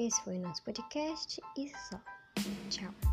Esse foi o nosso podcast e só. Tchau.